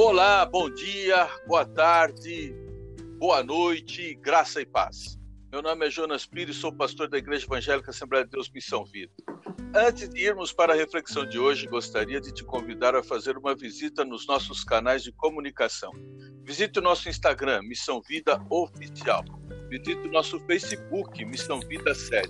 Olá, bom dia, boa tarde, boa noite, graça e paz. Meu nome é Jonas Pires, sou pastor da Igreja Evangélica Assembleia de Deus Missão Vida. Antes de irmos para a reflexão de hoje, gostaria de te convidar a fazer uma visita nos nossos canais de comunicação. Visite o nosso Instagram, Missão Vida Oficial. Visite o nosso Facebook, Missão Vida 7.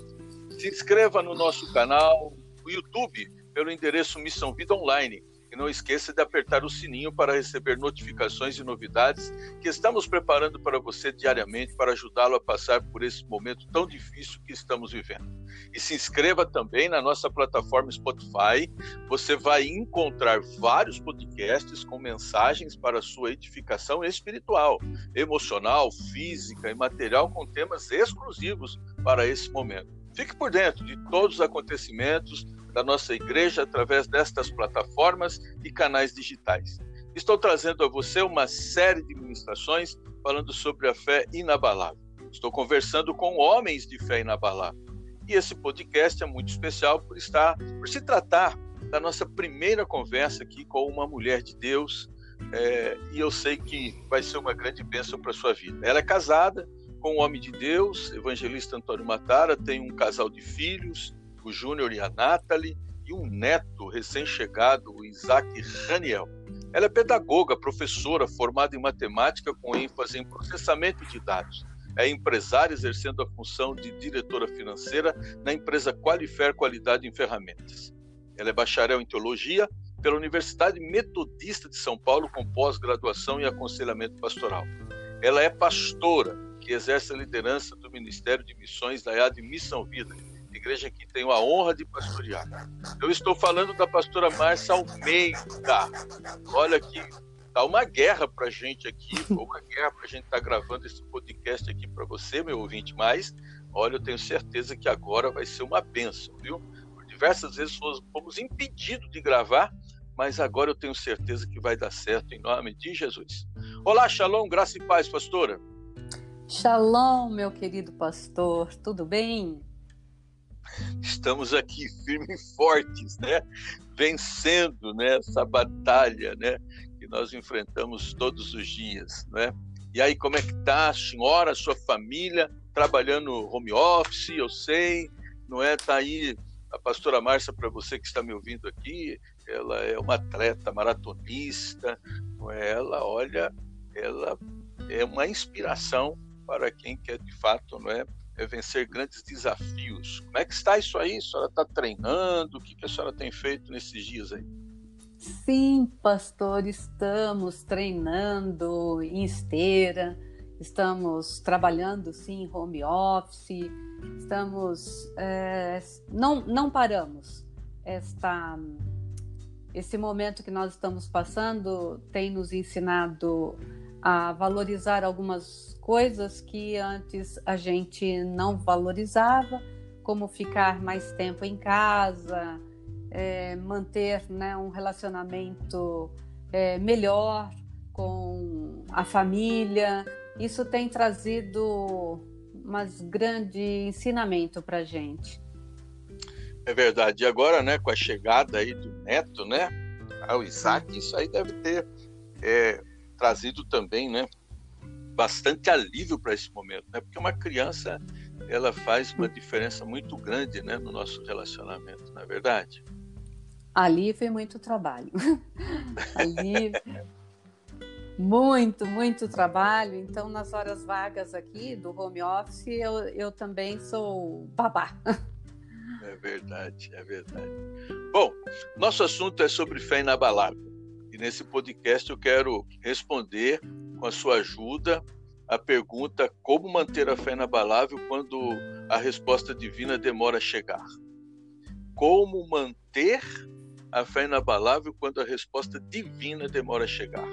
Se inscreva no nosso canal no YouTube pelo endereço Missão Vida Online e não esqueça de apertar o sininho para receber notificações e novidades que estamos preparando para você diariamente para ajudá-lo a passar por esse momento tão difícil que estamos vivendo. E se inscreva também na nossa plataforma Spotify. Você vai encontrar vários podcasts com mensagens para sua edificação espiritual, emocional, física e material com temas exclusivos para esse momento. Fique por dentro de todos os acontecimentos da nossa igreja através destas plataformas e canais digitais. Estou trazendo a você uma série de ministrações falando sobre a fé inabalável. Estou conversando com homens de fé inabalável. E esse podcast é muito especial por estar, por se tratar da nossa primeira conversa aqui com uma mulher de Deus. É, e eu sei que vai ser uma grande bênção para sua vida. Ela é casada com um homem de Deus, evangelista Antônio Matara, tem um casal de filhos, o Júnior e a Nathalie, e um neto recém-chegado, o Isaac Raniel. Ela é pedagoga, professora, formada em matemática com ênfase em processamento de dados. É empresária exercendo a função de diretora financeira na empresa Qualifer Qualidade em Ferramentas. Ela é bacharel em teologia pela Universidade Metodista de São Paulo com pós-graduação em aconselhamento pastoral. Ela é pastora que exerce a liderança do Ministério de Missões da EAD Missão Vida, igreja que tenho a honra de pastorear. Eu estou falando da pastora Márcia Almeida. Olha que tá uma guerra para gente aqui, uma guerra para a gente estar tá gravando esse podcast aqui para você, meu ouvinte, mas olha, eu tenho certeza que agora vai ser uma benção, viu? Por diversas vezes fomos impedidos de gravar, mas agora eu tenho certeza que vai dar certo em nome de Jesus. Olá, Shalom, graça e paz, pastora. Shalom, meu querido pastor, tudo bem? Estamos aqui firmes e fortes, né? Vencendo né, essa batalha, né? Que nós enfrentamos todos os dias, né? E aí, como é que tá a senhora, a sua família, trabalhando home office, eu sei, não é? Tá aí a pastora Márcia, para você que está me ouvindo aqui, ela é uma atleta maratonista, é? Ela, olha, ela é uma inspiração para quem quer de fato, não é? É vencer grandes desafios. Como é que está isso aí? A senhora está treinando? O que, a senhora tem feito nesses dias aí? Sim, pastor, estamos treinando em esteira, estamos trabalhando sim em home office, estamos é, não não paramos. Esta esse momento que nós estamos passando tem nos ensinado a valorizar algumas coisas que antes a gente não valorizava, como ficar mais tempo em casa, é, manter né, um relacionamento é, melhor com a família. Isso tem trazido um grande ensinamento para gente. É verdade. E agora, né, com a chegada aí do neto, né, ao Isaac, isso aí deve ter é, trazido também, né, bastante alívio para esse momento, né? Porque uma criança ela faz uma diferença muito grande, né, no nosso relacionamento, não é verdade? Alívio e muito trabalho. alívio. muito, muito trabalho. Então, nas horas vagas aqui do home office, eu, eu também sou babá. É verdade, é verdade. Bom, nosso assunto é sobre fé inabalável nesse podcast eu quero responder, com a sua ajuda, a pergunta como manter a fé inabalável quando a resposta divina demora a chegar. Como manter a fé inabalável quando a resposta divina demora a chegar.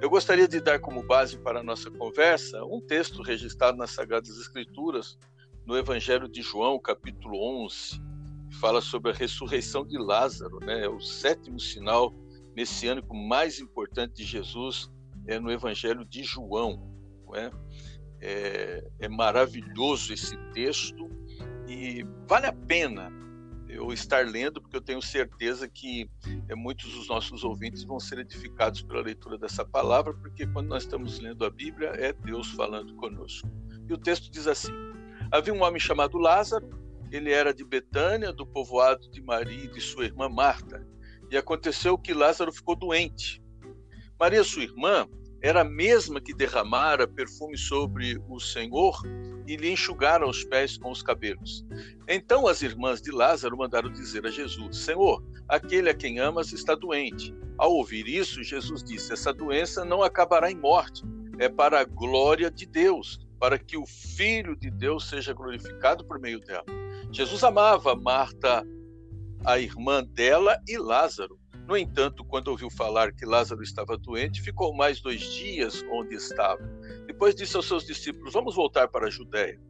Eu gostaria de dar como base para a nossa conversa um texto registrado nas Sagradas Escrituras, no Evangelho de João, capítulo 11, que fala sobre a ressurreição de Lázaro, né? É o sétimo sinal messiânico mais importante de Jesus é no Evangelho de João. É? é? É, maravilhoso esse texto e vale a pena eu estar lendo, porque eu tenho certeza que é, muitos dos nossos ouvintes vão ser edificados pela leitura dessa palavra, porque quando nós estamos lendo a Bíblia, é Deus falando conosco. E o texto diz assim: Havia um homem chamado Lázaro, ele era de Betânia, do povoado de Maria e de sua irmã Marta. E aconteceu que Lázaro ficou doente. Maria, sua irmã, era a mesma que derramara perfume sobre o Senhor e lhe enxugara os pés com os cabelos. Então as irmãs de Lázaro mandaram dizer a Jesus: Senhor, aquele a quem amas está doente. Ao ouvir isso, Jesus disse: Essa doença não acabará em morte, é para a glória de Deus, para que o Filho de Deus seja glorificado por meio dela. Jesus amava Marta, a irmã dela, e Lázaro. No entanto, quando ouviu falar que Lázaro estava doente, ficou mais dois dias onde estava. Depois disse aos seus discípulos: Vamos voltar para a Judéia.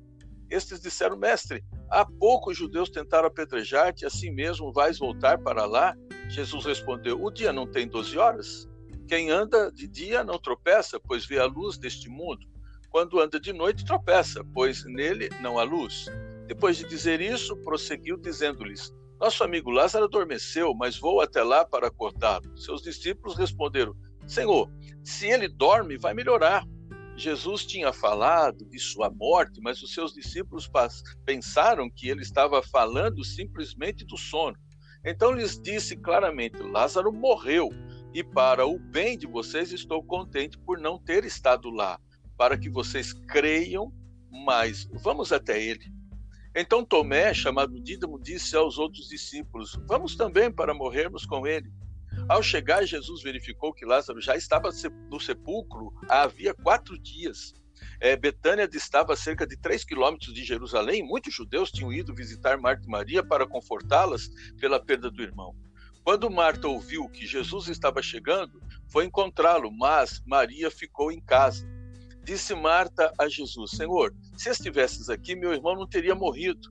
Estes disseram: Mestre, há pouco os judeus tentaram apedrejar-te, assim mesmo vais voltar para lá? Jesus respondeu: O dia não tem doze horas? Quem anda de dia não tropeça, pois vê a luz deste mundo. Quando anda de noite, tropeça, pois nele não há luz. Depois de dizer isso, prosseguiu dizendo-lhes: nosso amigo Lázaro adormeceu, mas vou até lá para acordá-lo. Seus discípulos responderam: Senhor, se ele dorme, vai melhorar. Jesus tinha falado de sua morte, mas os seus discípulos pensaram que ele estava falando simplesmente do sono. Então lhes disse claramente: Lázaro morreu, e para o bem de vocês estou contente por não ter estado lá, para que vocês creiam, mas vamos até ele. Então Tomé, chamado Dídamo, disse aos outros discípulos: Vamos também para morrermos com ele. Ao chegar, Jesus verificou que Lázaro já estava no sepulcro havia quatro dias. É, Betânia distava cerca de três quilômetros de Jerusalém. Muitos judeus tinham ido visitar Marta e Maria para confortá-las pela perda do irmão. Quando Marta ouviu que Jesus estava chegando, foi encontrá-lo, mas Maria ficou em casa. Disse Marta a Jesus: Senhor, se estivesses aqui, meu irmão não teria morrido.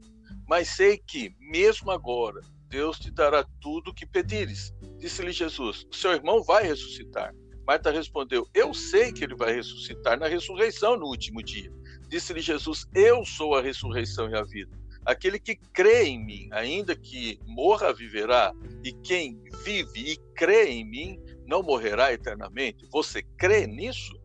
Mas sei que, mesmo agora, Deus te dará tudo o que pedires. Disse-lhe Jesus: seu irmão vai ressuscitar. Marta respondeu: Eu sei que ele vai ressuscitar na ressurreição no último dia. Disse-lhe Jesus: Eu sou a ressurreição e a vida. Aquele que crê em mim, ainda que morra, viverá. E quem vive e crê em mim, não morrerá eternamente. Você crê nisso?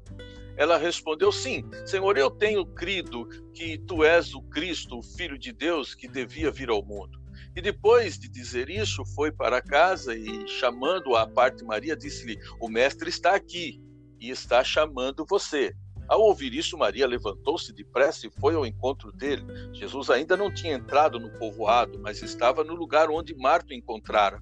Ela respondeu: Sim, Senhor, eu tenho crido que tu és o Cristo, o Filho de Deus, que devia vir ao mundo. E depois de dizer isso, foi para casa e, chamando a parte Maria, disse-lhe: O mestre está aqui e está chamando você. Ao ouvir isso, Maria levantou-se depressa e foi ao encontro dele. Jesus ainda não tinha entrado no povoado, mas estava no lugar onde Marta o encontrara.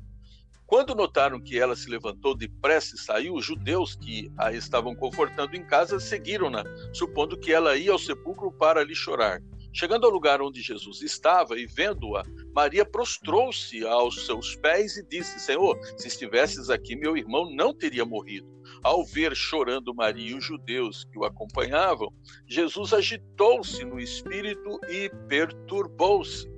Quando notaram que ela se levantou depressa e saiu, os judeus que a estavam confortando em casa seguiram-na, supondo que ela ia ao sepulcro para lhe chorar. Chegando ao lugar onde Jesus estava e vendo-a, Maria prostrou-se aos seus pés e disse: Senhor, se estivesses aqui, meu irmão não teria morrido. Ao ver chorando Maria e os judeus que o acompanhavam, Jesus agitou-se no espírito e perturbou-se.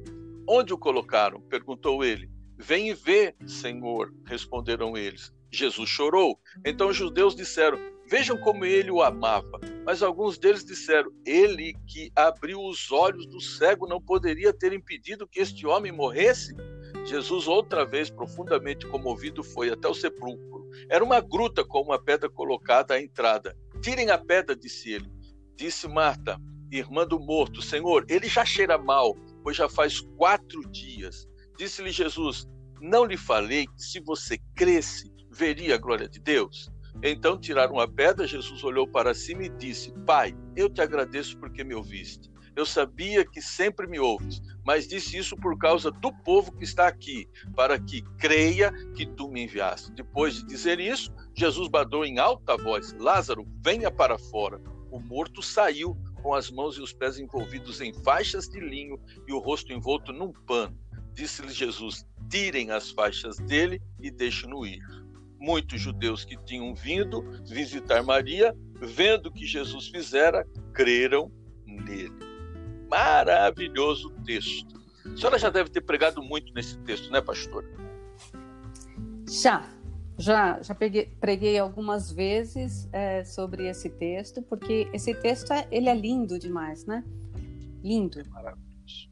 Onde o colocaram? perguntou ele. Vem e vê, Senhor, responderam eles. Jesus chorou. Então os judeus disseram: Vejam como ele o amava. Mas alguns deles disseram: Ele que abriu os olhos do cego não poderia ter impedido que este homem morresse? Jesus, outra vez profundamente comovido, foi até o sepulcro. Era uma gruta com uma pedra colocada à entrada. Tirem a pedra, disse ele. Disse Marta, irmã do morto: Senhor, ele já cheira mal, pois já faz quatro dias. Disse-lhe Jesus: Não lhe falei que se você cresce, veria a glória de Deus? Então tiraram a pedra, Jesus olhou para cima e disse: Pai, eu te agradeço porque me ouviste. Eu sabia que sempre me ouves, mas disse isso por causa do povo que está aqui, para que creia que tu me enviaste. Depois de dizer isso, Jesus bradou em alta voz: Lázaro, venha para fora. O morto saiu com as mãos e os pés envolvidos em faixas de linho e o rosto envolto num pano. Disse-lhe Jesus: tirem as faixas dele e deixem-no ir. Muitos judeus que tinham vindo visitar Maria, vendo o que Jesus fizera, creram nele. Maravilhoso texto. A senhora já deve ter pregado muito nesse texto, né, pastora? Já, já, já peguei, preguei algumas vezes é, sobre esse texto, porque esse texto é, ele é lindo demais, né? Lindo. É maravilhoso.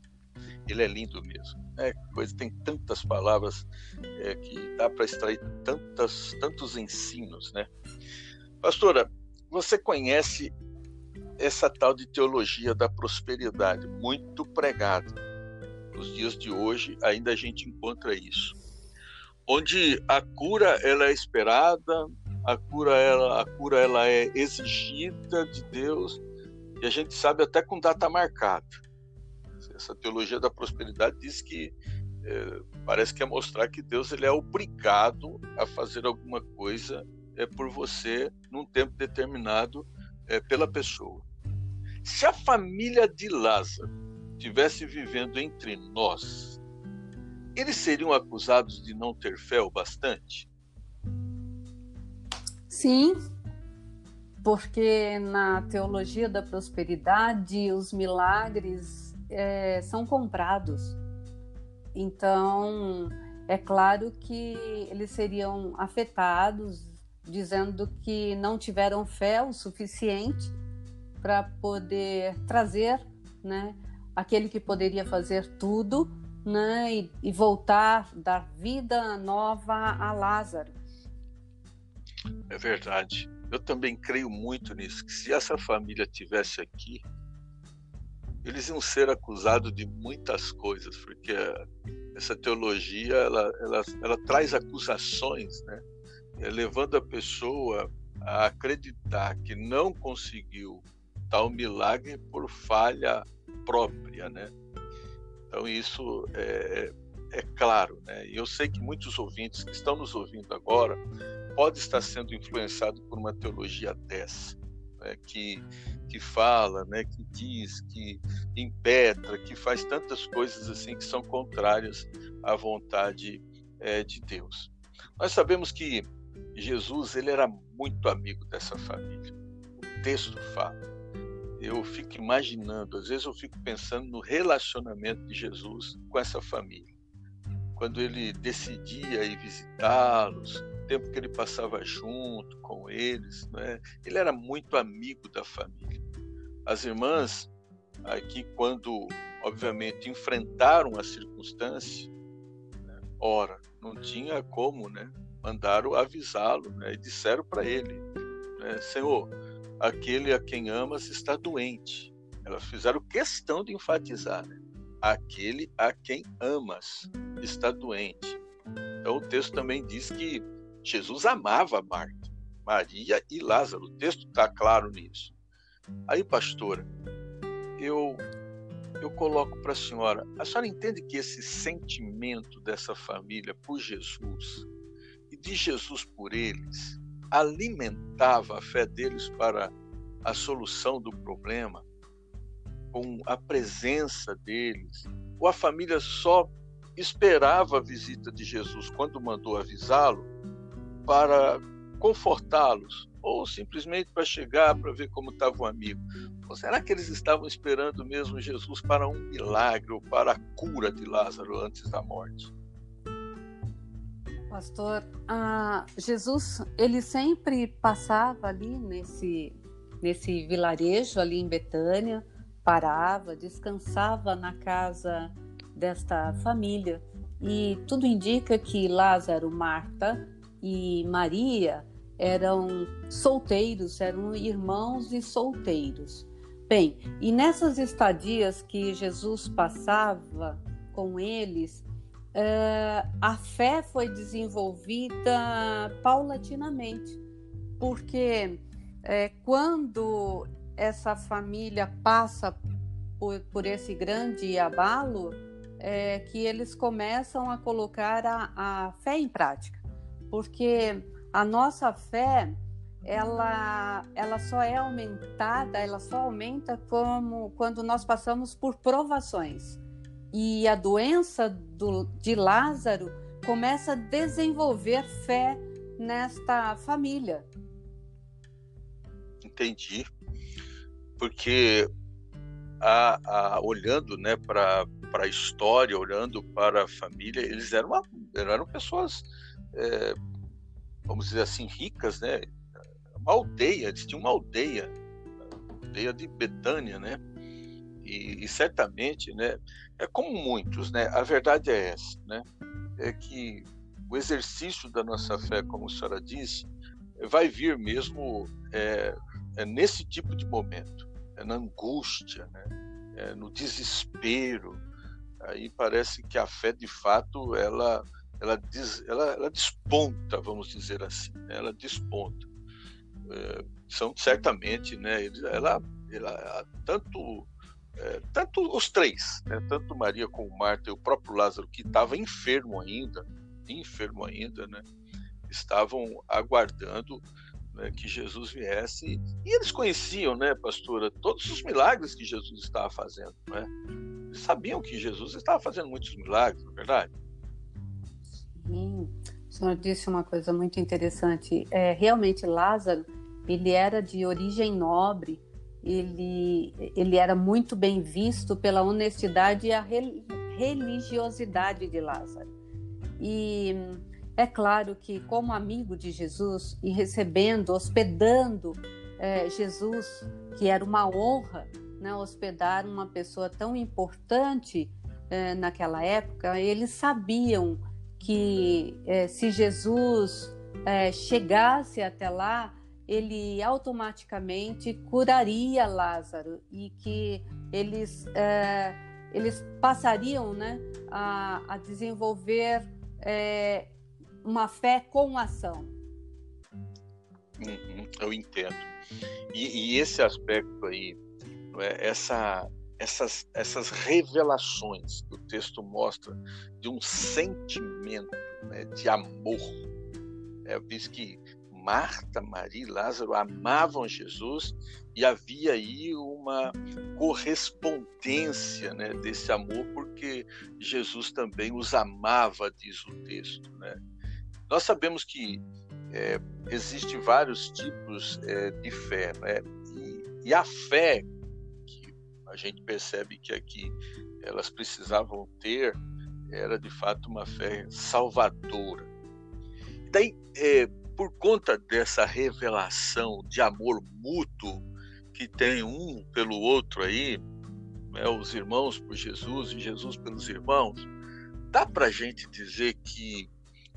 ele é lindo mesmo. É coisa tem tantas palavras é, que dá para extrair tantas, tantos ensinos, né? Pastora, você conhece essa tal de teologia da prosperidade, muito pregada. Nos dias de hoje ainda a gente encontra isso. Onde a cura ela é esperada, a cura ela, a cura ela é exigida de Deus, e a gente sabe até com data marcada. Essa teologia da prosperidade diz que é, parece que é mostrar que Deus ele é obrigado a fazer alguma coisa é, por você num tempo determinado é, pela pessoa. Se a família de Lázaro tivesse vivendo entre nós, eles seriam acusados de não ter fé o bastante? Sim, porque na teologia da prosperidade os milagres é, são comprados. Então, é claro que eles seriam afetados, dizendo que não tiveram fé o suficiente para poder trazer, né, aquele que poderia fazer tudo, né, e, e voltar, dar vida nova a Lázaro. É verdade. Eu também creio muito nisso, que se essa família tivesse aqui, eles iam ser acusados de muitas coisas, porque essa teologia ela, ela, ela traz acusações, né? É, levando a pessoa a acreditar que não conseguiu tal milagre por falha própria, né? Então isso é, é, é claro, né? E eu sei que muitos ouvintes que estão nos ouvindo agora pode estar sendo influenciado por uma teologia dessa, né, que, que fala, né, que diz, que impetra, que faz tantas coisas assim que são contrárias à vontade é, de Deus. Nós sabemos que Jesus ele era muito amigo dessa família. O texto fala. Eu fico imaginando, às vezes eu fico pensando no relacionamento de Jesus com essa família. Quando ele decidia ir visitá-los, tempo que ele passava junto com eles, né? ele era muito amigo da família. As irmãs, aqui, quando, obviamente, enfrentaram a circunstância, né? ora, não tinha como, né? mandaram avisá-lo né? e disseram para ele: né? Senhor, aquele a quem amas está doente. Elas fizeram questão de enfatizar: né? aquele a quem amas está doente. Então o texto também diz que Jesus amava Marta, Maria e Lázaro. O texto está claro nisso. Aí, pastora, eu eu coloco para a senhora, a senhora entende que esse sentimento dessa família por Jesus e de Jesus por eles alimentava a fé deles para a solução do problema, com a presença deles, ou a família só esperava a visita de Jesus quando mandou avisá-lo para confortá-los ou simplesmente para chegar para ver como estava o amigo? Ou será que eles estavam esperando mesmo Jesus para um milagre ou para a cura de Lázaro antes da morte? Pastor, Jesus ele sempre passava ali nesse nesse vilarejo ali em Betânia, parava, descansava na casa desta família e tudo indica que Lázaro, Marta e Maria eram solteiros, eram irmãos e solteiros. Bem, e nessas estadias que Jesus passava com eles, uh, a fé foi desenvolvida paulatinamente, porque uh, quando essa família passa por, por esse grande abalo, é que eles começam a colocar a, a fé em prática porque a nossa fé ela, ela só é aumentada, ela só aumenta como quando nós passamos por provações. E a doença do, de Lázaro começa a desenvolver fé nesta família. Entendi. Porque a, a, olhando né, para a história, olhando para a família, eles eram, uma, eram pessoas é, vamos dizer assim, ricas, né? Uma aldeia, eles tinham uma aldeia, aldeia de Betânia, né? E, e, certamente, né, é como muitos, né, a verdade é essa, né, é que o exercício da nossa fé, como a senhora disse, vai vir mesmo é, é nesse tipo de momento, é na angústia, né, é no desespero. Aí parece que a fé, de fato, ela ela, diz, ela, ela desponta, vamos dizer assim, né, ela desponta. É, são certamente, né, ela, ela tanto é, tanto os três, né, tanto Maria como Marta e o próprio Lázaro, que estava enfermo ainda, enfermo ainda, né, estavam aguardando né, que Jesus viesse. E eles conheciam, né, pastora, todos os milagres que Jesus estava fazendo. Né? Eles sabiam que Jesus estava fazendo muitos milagres, não é verdade? O senhor disse uma coisa muito interessante. É, realmente, Lázaro, ele era de origem nobre, ele, ele era muito bem visto pela honestidade e a religiosidade de Lázaro. E é claro que, como amigo de Jesus e recebendo, hospedando é, Jesus, que era uma honra né, hospedar uma pessoa tão importante é, naquela época, eles sabiam que é, se Jesus é, chegasse até lá, ele automaticamente curaria Lázaro e que eles, é, eles passariam né, a, a desenvolver é, uma fé com ação. Uhum, eu entendo. E, e, esse aspecto aí, é, essa, essas, essas revelações que o texto mostra de um sentimento né, de amor. É, diz que Marta, Maria e Lázaro amavam Jesus e havia aí uma correspondência né, desse amor, porque Jesus também os amava, diz o texto. Né? Nós sabemos que é, existem vários tipos é, de fé, né? E, e, a fé a gente percebe que aqui elas precisavam ter era de fato uma fé salvadora. E daí, é, por conta dessa revelação de amor mútuo que tem um pelo outro aí, né, os irmãos por Jesus e Jesus pelos irmãos, dá para a gente dizer que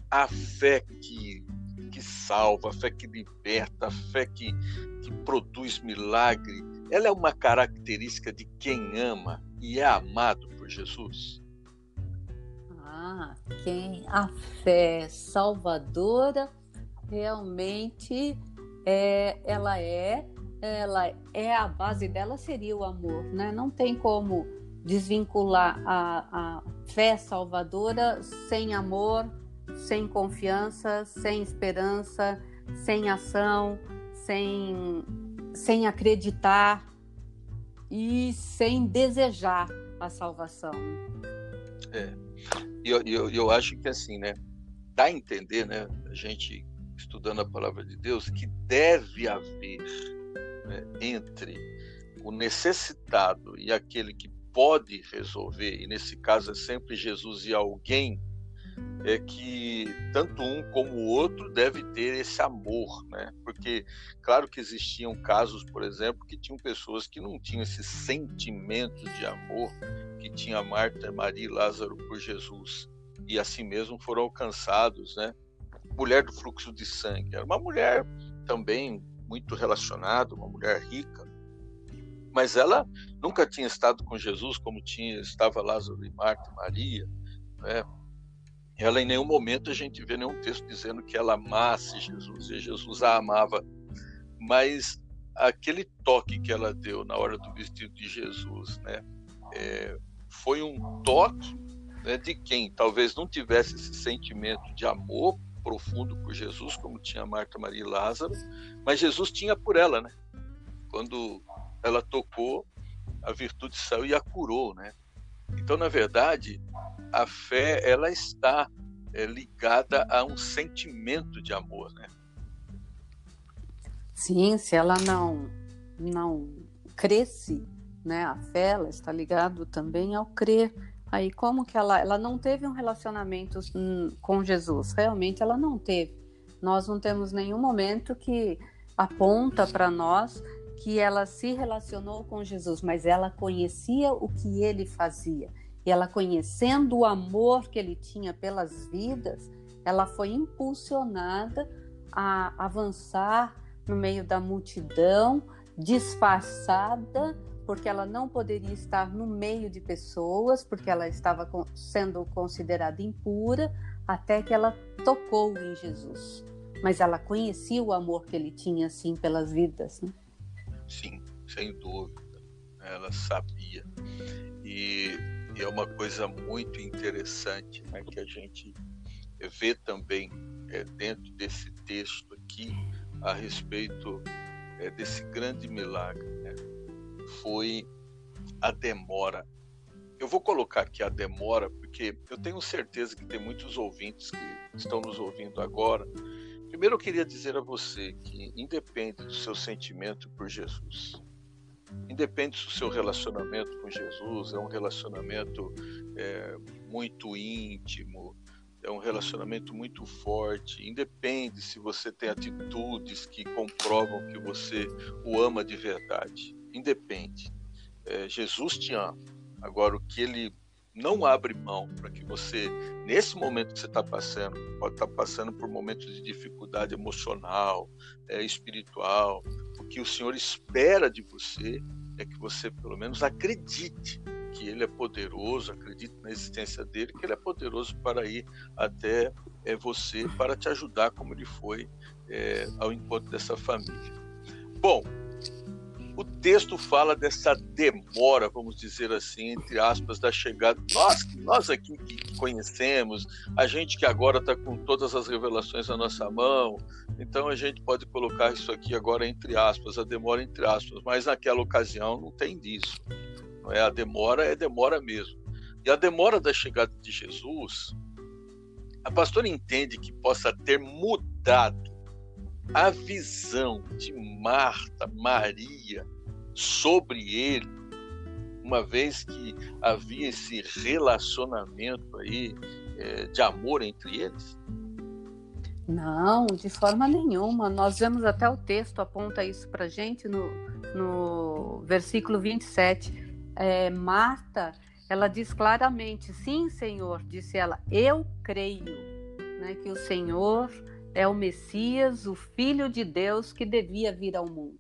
a fé que, que salva, a fé que liberta, a fé que, que produz milagre, ela é uma característica de quem ama e é amado por Jesus? Ah, quem a fé salvadora realmente é, ela é, ela é a base dela seria o amor, né? Não tem como desvincular a, a fé salvadora sem amor, sem confiança, sem esperança, sem ação, sem, sem acreditar e sem desejar a salvação. É. E eu, eu, eu acho que assim, né? Dá a entender, né? A gente estudando a palavra de Deus, que deve haver né, entre o necessitado e aquele que pode resolver, e nesse caso é sempre Jesus e alguém é que tanto um como o outro deve ter esse amor, né? Porque claro que existiam casos, por exemplo, que tinham pessoas que não tinham esse sentimento de amor que tinha Marta, Maria e Lázaro por Jesus e assim mesmo foram alcançados, né? Mulher do fluxo de sangue era uma mulher também muito relacionada, uma mulher rica, mas ela nunca tinha estado com Jesus como tinha estava Lázaro e Marta e Maria, né? Ela em nenhum momento a gente vê nenhum texto dizendo que ela amasse Jesus e Jesus a amava, mas aquele toque que ela deu na hora do vestido de Jesus, né, é, foi um toque né, de quem talvez não tivesse esse sentimento de amor profundo por Jesus, como tinha Marta, Maria e Lázaro, mas Jesus tinha por ela, né? Quando ela tocou, a virtude saiu e a curou, né? Então, na verdade, a fé ela está é, ligada a um sentimento de amor, né? Sim, se ela não não cresce, né? A fé ela está ligado também ao crer. Aí como que ela ela não teve um relacionamento hum, com Jesus? Realmente ela não teve. Nós não temos nenhum momento que aponta para nós que ela se relacionou com Jesus, mas ela conhecia o que ele fazia. E ela conhecendo o amor que ele tinha pelas vidas, ela foi impulsionada a avançar no meio da multidão, disfarçada, porque ela não poderia estar no meio de pessoas, porque ela estava sendo considerada impura, até que ela tocou em Jesus. Mas ela conhecia o amor que ele tinha, assim, pelas vidas. Né? Sim, sem dúvida. Ela sabia. E, e é uma coisa muito interessante né, que a gente vê também é, dentro desse texto aqui a respeito é, desse grande milagre. Né? Foi a demora. Eu vou colocar aqui a demora, porque eu tenho certeza que tem muitos ouvintes que estão nos ouvindo agora. Primeiro, eu queria dizer a você que, independe do seu sentimento por Jesus, independe do seu relacionamento com Jesus, é um relacionamento é, muito íntimo, é um relacionamento muito forte. Independe se você tem atitudes que comprovam que você o ama de verdade. Independe. É, Jesus te ama. Agora, o que ele não abre mão para que você, nesse momento que você está passando, pode estar tá passando por momentos de dificuldade emocional, é, espiritual, o que o Senhor espera de você é que você, pelo menos, acredite que ele é poderoso, acredite na existência dele, que ele é poderoso para ir até é, você, para te ajudar, como ele foi é, ao encontro dessa família. Bom, o texto fala dessa demora, vamos dizer assim, entre aspas, da chegada. Nós, nós aqui que conhecemos, a gente que agora está com todas as revelações na nossa mão, então a gente pode colocar isso aqui agora entre aspas, a demora entre aspas, mas naquela ocasião não tem disso. Não é a demora, é demora mesmo. E a demora da chegada de Jesus, a pastora entende que possa ter mudado a visão de Marta, Maria sobre ele, uma vez que havia esse relacionamento aí é, de amor entre eles? Não, de forma nenhuma. Nós vemos até o texto aponta isso para gente no, no versículo 27. É, Marta, ela diz claramente: Sim, Senhor, disse ela, eu creio né, que o Senhor é o Messias, o Filho de Deus que devia vir ao mundo.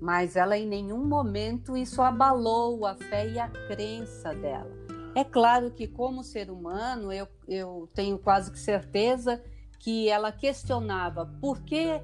Mas ela em nenhum momento isso abalou a fé e a crença dela. É claro que, como ser humano, eu, eu tenho quase que certeza que ela questionava por que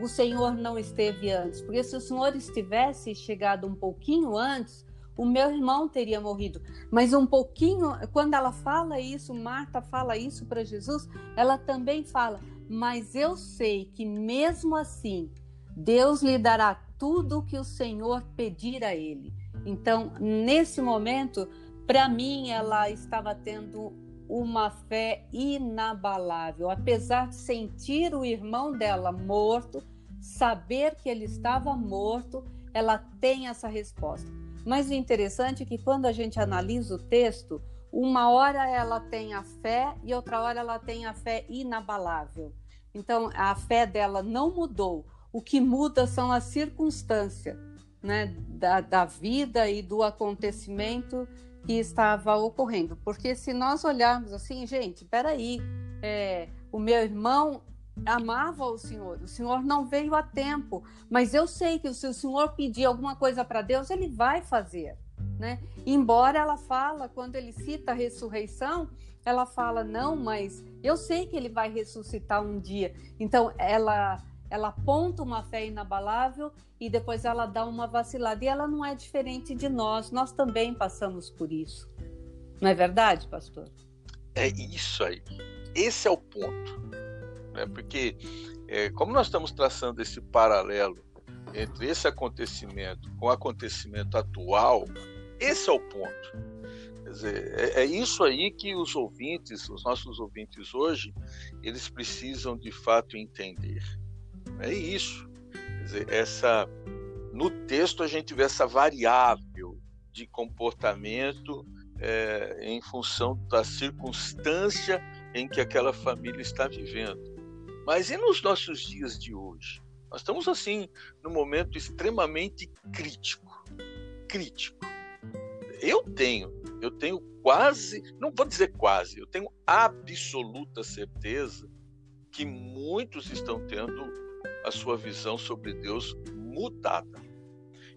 o Senhor não esteve antes. Porque se o Senhor estivesse chegado um pouquinho antes, o meu irmão teria morrido. Mas um pouquinho, quando ela fala isso, Marta fala isso para Jesus, ela também fala: Mas eu sei que mesmo assim, Deus lhe dará tudo o que o Senhor pedir a ele. Então, nesse momento, para mim, ela estava tendo uma fé inabalável, apesar de sentir o irmão dela morto, saber que ele estava morto, ela tem essa resposta. Mas o interessante é que quando a gente analisa o texto, uma hora ela tem a fé e outra hora ela tem a fé inabalável. Então a fé dela não mudou. O que muda são as circunstâncias né, da, da vida e do acontecimento que estava ocorrendo. Porque se nós olharmos assim, gente, peraí, é, o meu irmão amava o Senhor, o Senhor não veio a tempo, mas eu sei que se o Senhor pedir alguma coisa para Deus, ele vai fazer, né? Embora ela fala, quando ele cita a ressurreição, ela fala não, mas eu sei que ele vai ressuscitar um dia. Então ela ela aponta uma fé inabalável e depois ela dá uma vacilada. E ela não é diferente de nós, nós também passamos por isso. Não é verdade, pastor? É isso aí. Esse é o ponto né? porque é, como nós estamos traçando esse paralelo entre esse acontecimento com o acontecimento atual, esse é o ponto. Quer dizer, é, é isso aí que os ouvintes, os nossos ouvintes hoje, eles precisam de fato entender. É isso. Quer dizer, essa, no texto a gente vê essa variável de comportamento é, em função da circunstância em que aquela família está vivendo. Mas e nos nossos dias de hoje? Nós estamos assim num momento extremamente crítico, crítico. Eu tenho, eu tenho quase, não vou dizer quase, eu tenho absoluta certeza que muitos estão tendo a sua visão sobre Deus mudada.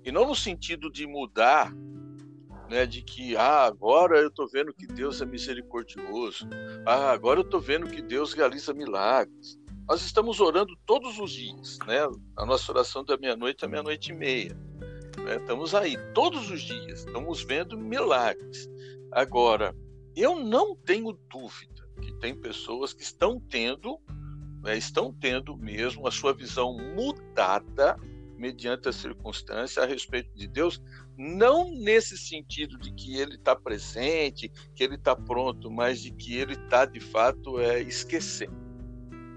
E não no sentido de mudar, né, de que ah, agora eu estou vendo que Deus é misericordioso, ah, agora eu estou vendo que Deus realiza milagres. Nós estamos orando todos os dias, né? A nossa oração da meia-noite à meia-noite e meia. Né? Estamos aí todos os dias, estamos vendo milagres. Agora, eu não tenho dúvida que tem pessoas que estão tendo, né, estão tendo mesmo a sua visão mudada mediante a circunstância a respeito de Deus, não nesse sentido de que ele está presente, que ele está pronto, mas de que ele está de fato é, esquecendo.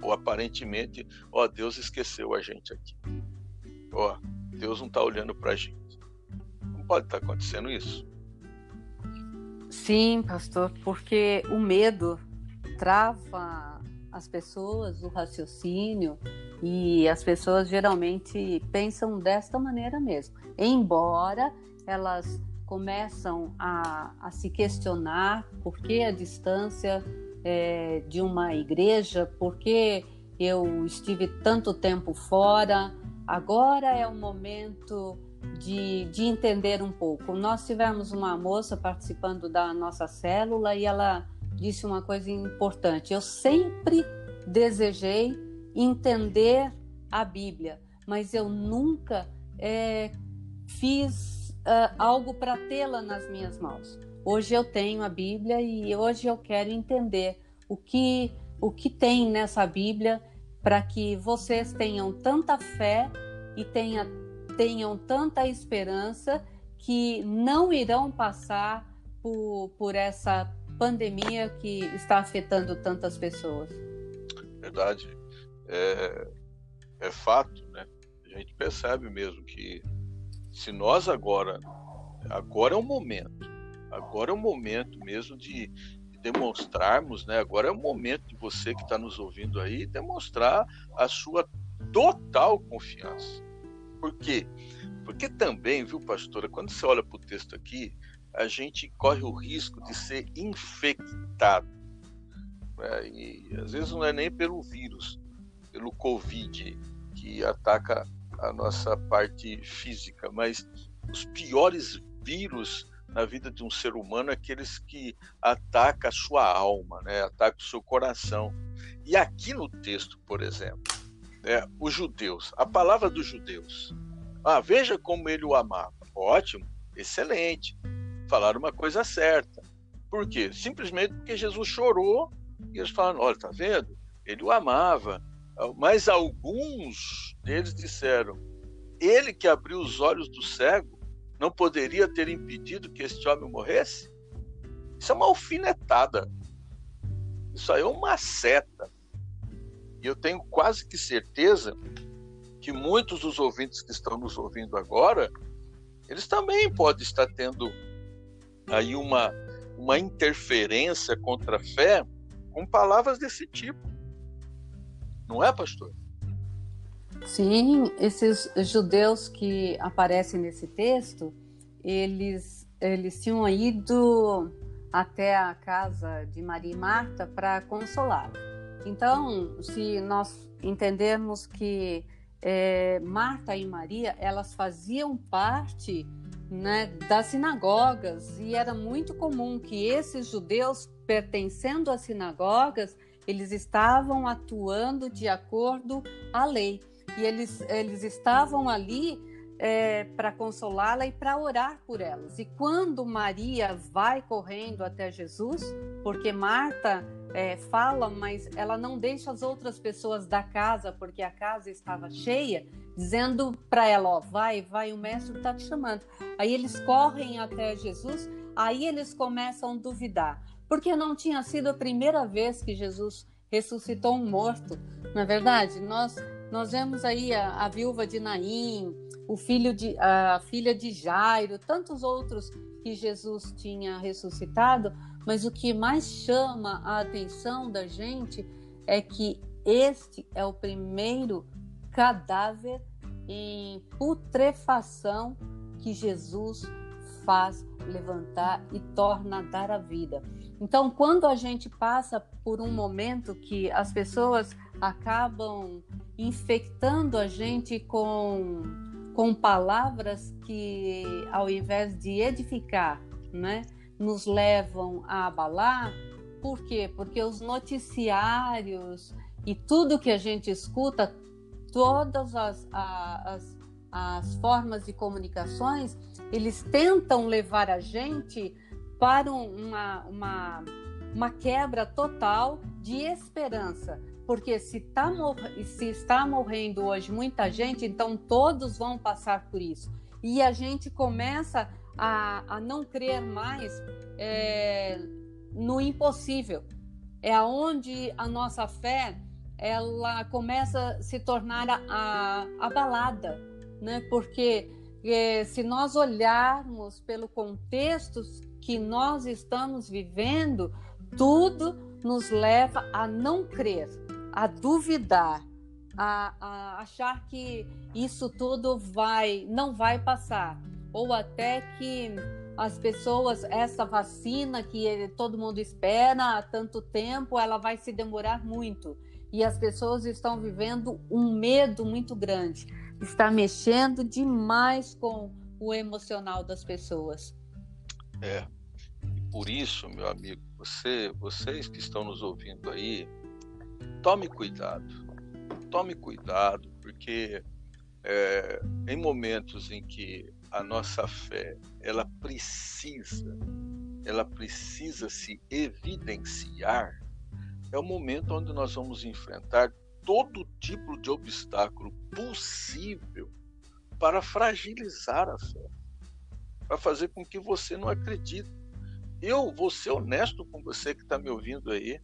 Ou aparentemente, ó, Deus esqueceu a gente aqui. Ó, Deus não está olhando para a gente. Não pode estar tá acontecendo isso. Sim, pastor, porque o medo trava as pessoas, o raciocínio, e as pessoas geralmente pensam desta maneira mesmo. Embora elas começam a, a se questionar por que a distância é, de uma igreja, por que eu estive tanto tempo fora, agora é o momento de, de entender um pouco. Nós tivemos uma moça participando da nossa célula e ela disse uma coisa importante. Eu sempre desejei entender a Bíblia, mas eu nunca é, fiz uh, algo para tê-la nas minhas mãos. Hoje eu tenho a Bíblia e hoje eu quero entender o que o que tem nessa Bíblia para que vocês tenham tanta fé e tenha tenham tanta esperança que não irão passar por, por essa pandemia que está afetando tantas pessoas. Verdade. É, é fato, né? A gente percebe mesmo que se nós agora, agora é o momento, agora é o momento mesmo de, de demonstrarmos, né? Agora é o momento de você que está nos ouvindo aí demonstrar a sua total confiança por quê? Porque também, viu, pastora, quando você olha para o texto aqui, a gente corre o risco de ser infectado. Né? E às vezes não é nem pelo vírus, pelo Covid, que ataca a nossa parte física, mas os piores vírus na vida de um ser humano é aqueles que atacam a sua alma, né? atacam o seu coração. E aqui no texto, por exemplo, é, os judeus, a palavra dos judeus. Ah, veja como ele o amava. Ótimo, excelente. Falaram uma coisa certa. Por quê? Simplesmente porque Jesus chorou e eles falaram: olha, tá vendo? Ele o amava. Mas alguns deles disseram: ele que abriu os olhos do cego não poderia ter impedido que este homem morresse? Isso é uma alfinetada. Isso aí é uma seta. E eu tenho quase que certeza que muitos dos ouvintes que estão nos ouvindo agora, eles também podem estar tendo aí uma, uma interferência contra a fé com palavras desse tipo. Não é, pastor? Sim, esses judeus que aparecem nesse texto, eles, eles tinham ido até a casa de Maria e Marta para consolar. Então, se nós entendermos que é, Marta e Maria elas faziam parte né, das sinagogas e era muito comum que esses judeus pertencendo às sinagogas eles estavam atuando de acordo à lei e eles eles estavam ali é, para consolá-la e para orar por elas. E quando Maria vai correndo até Jesus, porque Marta é, fala, mas ela não deixa as outras pessoas da casa, porque a casa estava cheia, dizendo para ela: Ó, vai, vai, o mestre está te chamando. Aí eles correm até Jesus, aí eles começam a duvidar, porque não tinha sido a primeira vez que Jesus ressuscitou um morto, na é verdade? Nós, nós vemos aí a, a viúva de Naim, o filho de, a filha de Jairo, tantos outros que Jesus tinha ressuscitado mas o que mais chama a atenção da gente é que este é o primeiro cadáver em putrefação que Jesus faz levantar e torna a dar a vida. Então, quando a gente passa por um momento que as pessoas acabam infectando a gente com, com palavras que, ao invés de edificar, né, nos levam a abalar, por quê? Porque os noticiários e tudo que a gente escuta, todas as, as, as formas de comunicações, eles tentam levar a gente para uma, uma, uma quebra total de esperança. Porque se, tá, se está morrendo hoje muita gente, então todos vão passar por isso. E a gente começa a, a não crer mais é, no impossível. É aonde a nossa fé ela começa a se tornar abalada, né? Porque é, se nós olharmos pelo contexto que nós estamos vivendo, tudo nos leva a não crer, a duvidar, a, a achar que isso tudo vai, não vai passar, ou até que as pessoas, essa vacina que todo mundo espera há tanto tempo, ela vai se demorar muito. E as pessoas estão vivendo um medo muito grande. Está mexendo demais com o emocional das pessoas. É. Por isso, meu amigo, você, vocês que estão nos ouvindo aí, tome cuidado. Tome cuidado, porque é, em momentos em que a nossa fé ela precisa ela precisa se evidenciar é o momento onde nós vamos enfrentar todo tipo de obstáculo possível para fragilizar a fé, para fazer com que você não acredite. Eu vou ser honesto com você que está me ouvindo aí.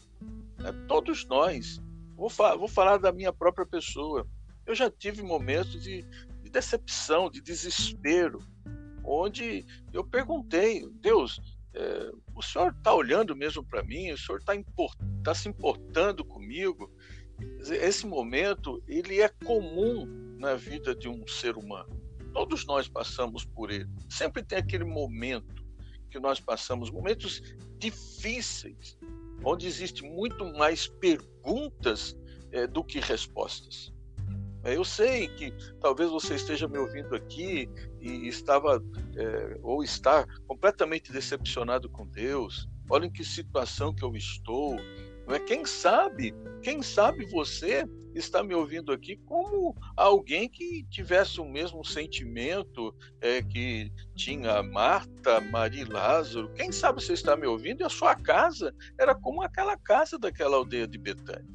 Né? Todos nós, vou, fa vou falar da minha própria pessoa. Eu já tive momentos de, de decepção, de desespero, onde eu perguntei, Deus, é, o senhor está olhando mesmo para mim? O senhor está tá se importando comigo? Esse momento ele é comum na vida de um ser humano. Todos nós passamos por ele. Sempre tem aquele momento que nós passamos, momentos difíceis, onde existe muito mais perguntas é, do que respostas. É, eu sei que talvez você esteja me ouvindo aqui e estava é, ou está completamente decepcionado com Deus. Olha em que situação que eu estou. Não é? Quem sabe, quem sabe você está me ouvindo aqui como alguém que tivesse o mesmo sentimento é, que tinha Marta, Maria Lázaro. Quem sabe você está me ouvindo e a sua casa era como aquela casa daquela aldeia de Betânia.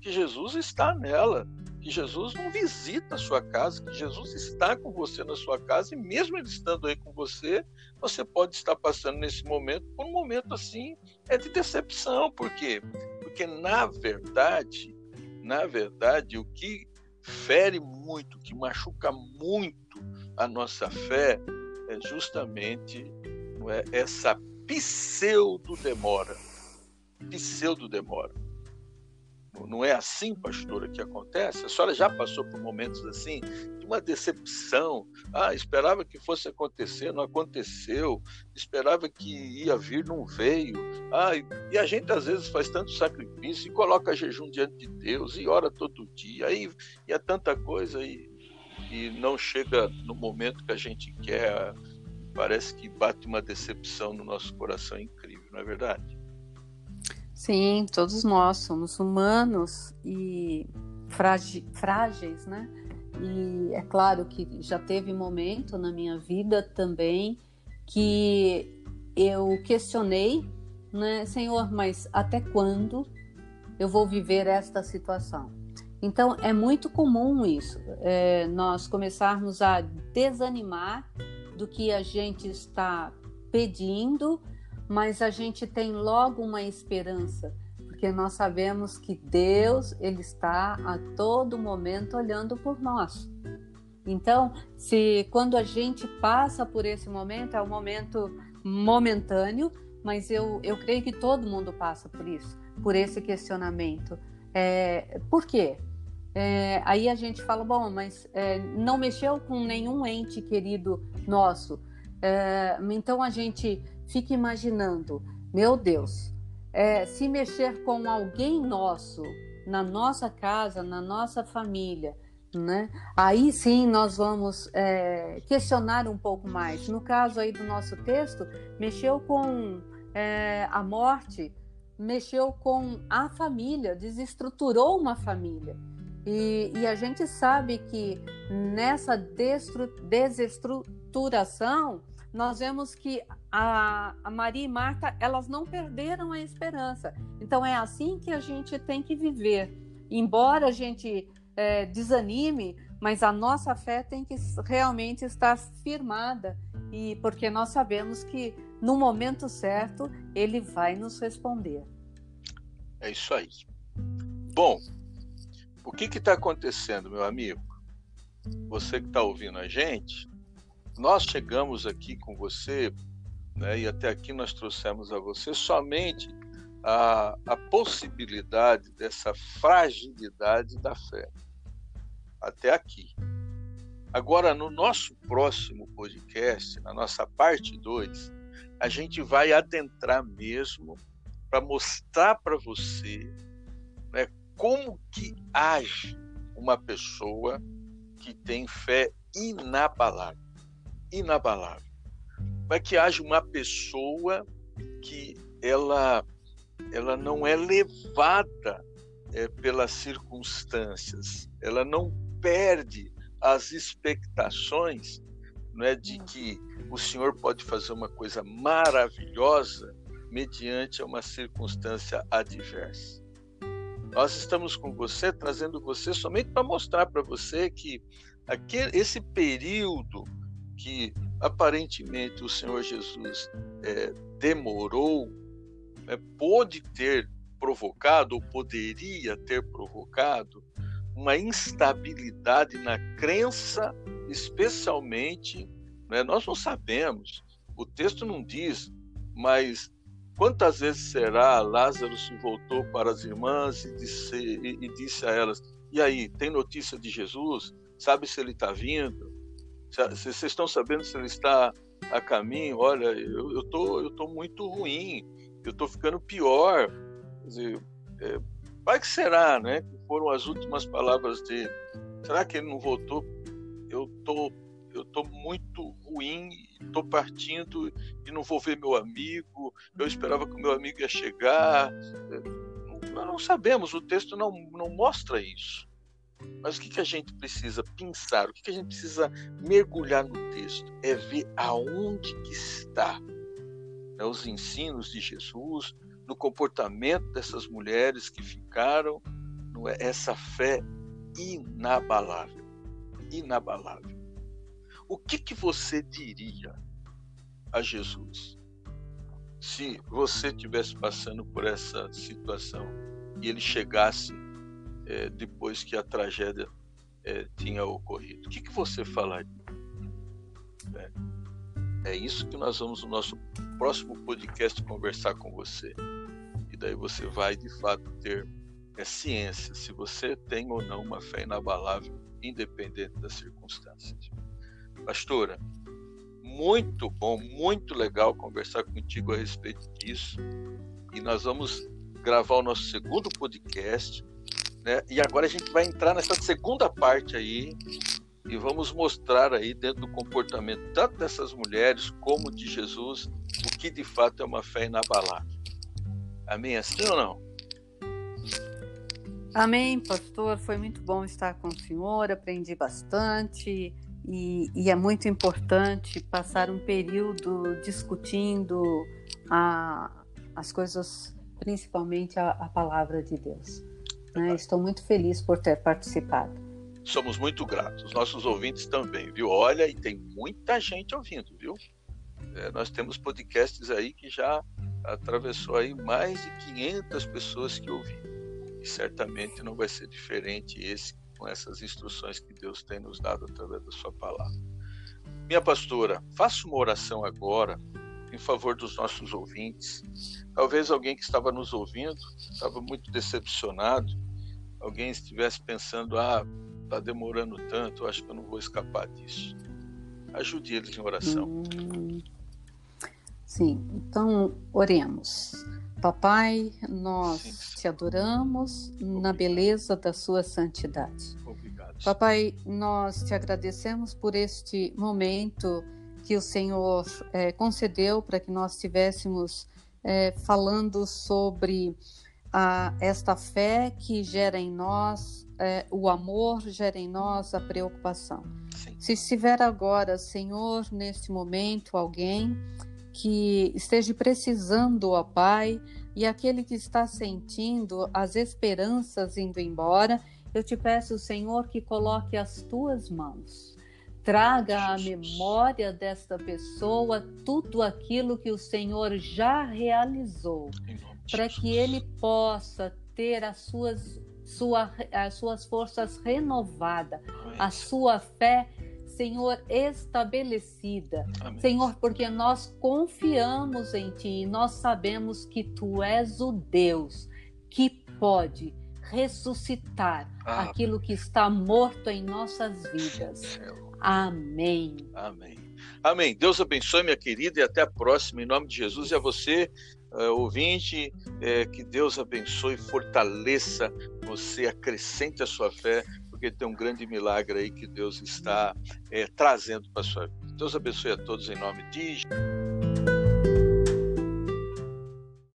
Que Jesus está nela que Jesus não visita a sua casa, que Jesus está com você na sua casa e mesmo ele estando aí com você, você pode estar passando nesse momento por um momento assim é de decepção, por quê? Porque na verdade, na verdade, o que fere muito, que machuca muito a nossa fé é justamente é, essa pseudo demora. Pseudo demora não é assim, pastora, que acontece? A senhora já passou por momentos assim, de uma decepção. Ah, esperava que fosse acontecer, não aconteceu. Esperava que ia vir, não veio. Ah, e a gente às vezes faz tanto sacrifício e coloca jejum diante de Deus e ora todo dia. Aí e é tanta coisa e, e não chega no momento que a gente quer. Parece que bate uma decepção no nosso coração incrível, não é verdade? Sim, todos nós somos humanos e frágeis, né? E é claro que já teve momento na minha vida também que eu questionei, né, Senhor, mas até quando eu vou viver esta situação? Então é muito comum isso, é, nós começarmos a desanimar do que a gente está pedindo mas a gente tem logo uma esperança, porque nós sabemos que Deus ele está a todo momento olhando por nós. Então, se quando a gente passa por esse momento, é um momento momentâneo, mas eu, eu creio que todo mundo passa por isso, por esse questionamento. É, por quê? é, aí a gente fala, bom, mas é, não mexeu com nenhum ente querido nosso. É, então a gente fica imaginando, meu Deus, é, se mexer com alguém nosso, na nossa casa, na nossa família, né? Aí sim nós vamos é, questionar um pouco mais. No caso aí do nosso texto, mexeu com é, a morte, mexeu com a família, desestruturou uma família. E, e a gente sabe que nessa desestruturação nós vemos que a, a, Maria e Marta, elas não perderam a esperança. Então é assim que a gente tem que viver. Embora a gente é, desanime, mas a nossa fé tem que realmente estar firmada e porque nós sabemos que no momento certo ele vai nos responder. É isso aí. Bom, o que está acontecendo, meu amigo? Você que está ouvindo a gente, nós chegamos aqui com você, né, e até aqui nós trouxemos a você somente a, a possibilidade dessa fragilidade da fé. Até aqui. Agora, no nosso próximo podcast, na nossa parte 2, a gente vai adentrar mesmo para mostrar para você né, como que age uma pessoa que tem fé inabalável inabalável. Como é que age uma pessoa que ela, ela não é levada é, pelas circunstâncias, ela não perde as expectações não é, de hum. que o Senhor pode fazer uma coisa maravilhosa mediante uma circunstância adversa. Nós estamos com você, trazendo você somente para mostrar para você que aquele, esse período que aparentemente o Senhor Jesus é, demorou, é, pôde ter provocado, ou poderia ter provocado, uma instabilidade na crença, especialmente, né, nós não sabemos, o texto não diz, mas quantas vezes será Lázaro se voltou para as irmãs e disse, e, e disse a elas: E aí, tem notícia de Jesus? Sabe se ele está vindo? Vocês estão sabendo se ele está a caminho? Olha, eu, eu, tô, eu tô muito ruim, eu tô ficando pior. Quer dizer, é, vai que será, né? Que foram as últimas palavras dele. Será que ele não voltou? Eu tô, eu tô muito ruim, tô partindo e não vou ver meu amigo. Eu esperava que o meu amigo ia chegar. Nós não sabemos, o texto não, não mostra isso. Mas o que, que a gente precisa pensar, o que, que a gente precisa mergulhar no texto? É ver aonde que está né, os ensinos de Jesus, no comportamento dessas mulheres que ficaram, é, essa fé inabalável. Inabalável. O que, que você diria a Jesus se você estivesse passando por essa situação e ele chegasse é, depois que a tragédia é, tinha ocorrido. O que, que você falaria? É, é isso que nós vamos no nosso próximo podcast conversar com você. E daí você vai de fato ter é, ciência se você tem ou não uma fé inabalável, independente das circunstâncias. Pastora, muito bom, muito legal conversar contigo a respeito disso. E nós vamos gravar o nosso segundo podcast né? E agora a gente vai entrar nessa segunda parte aí e vamos mostrar aí dentro do comportamento tanto dessas mulheres como de Jesus o que de fato é uma fé inabalável. Amém? Assim ou não? Amém, pastor. Foi muito bom estar com o senhor, aprendi bastante e, e é muito importante passar um período discutindo a, as coisas, principalmente a, a palavra de Deus. Né? Estou muito feliz por ter participado. Somos muito gratos, nossos ouvintes também, viu? Olha, e tem muita gente ouvindo, viu? É, nós temos podcasts aí que já atravessou aí mais de 500 pessoas que ouviram. E certamente não vai ser diferente esse com essas instruções que Deus tem nos dado através da sua palavra. Minha pastora, faça uma oração agora em favor dos nossos ouvintes. Talvez alguém que estava nos ouvindo estava muito decepcionado alguém estivesse pensando, ah, está demorando tanto, acho que eu não vou escapar disso. Ajude eles em oração. Hum, sim, então oremos. Papai, nós sim, te adoramos Obrigado. na beleza da sua santidade. Obrigado. Papai, nós te agradecemos por este momento que o Senhor é, concedeu para que nós estivéssemos é, falando sobre a, esta fé que gera em nós é, o amor, gera em nós a preocupação. Sim. Se estiver agora, Senhor, neste momento, alguém que esteja precisando, ó Pai, e aquele que está sentindo as esperanças indo embora, eu te peço, Senhor, que coloque as tuas mãos. Traga à memória desta pessoa tudo aquilo que o Senhor já realizou, para que ele possa ter as suas, sua, as suas forças renovadas, a sua fé Senhor, estabelecida. Amém. Senhor, porque nós confiamos em Ti e nós sabemos que Tu és o Deus que pode ressuscitar ah. aquilo que está morto em nossas vidas. Amém. Amém. Amém. Deus abençoe, minha querida, e até a próxima. Em nome de Jesus e a você, uh, ouvinte, é, que Deus abençoe, fortaleça você, acrescente a sua fé porque tem um grande milagre aí que Deus está é, trazendo para a sua vida. Deus abençoe a todos em nome de Jesus.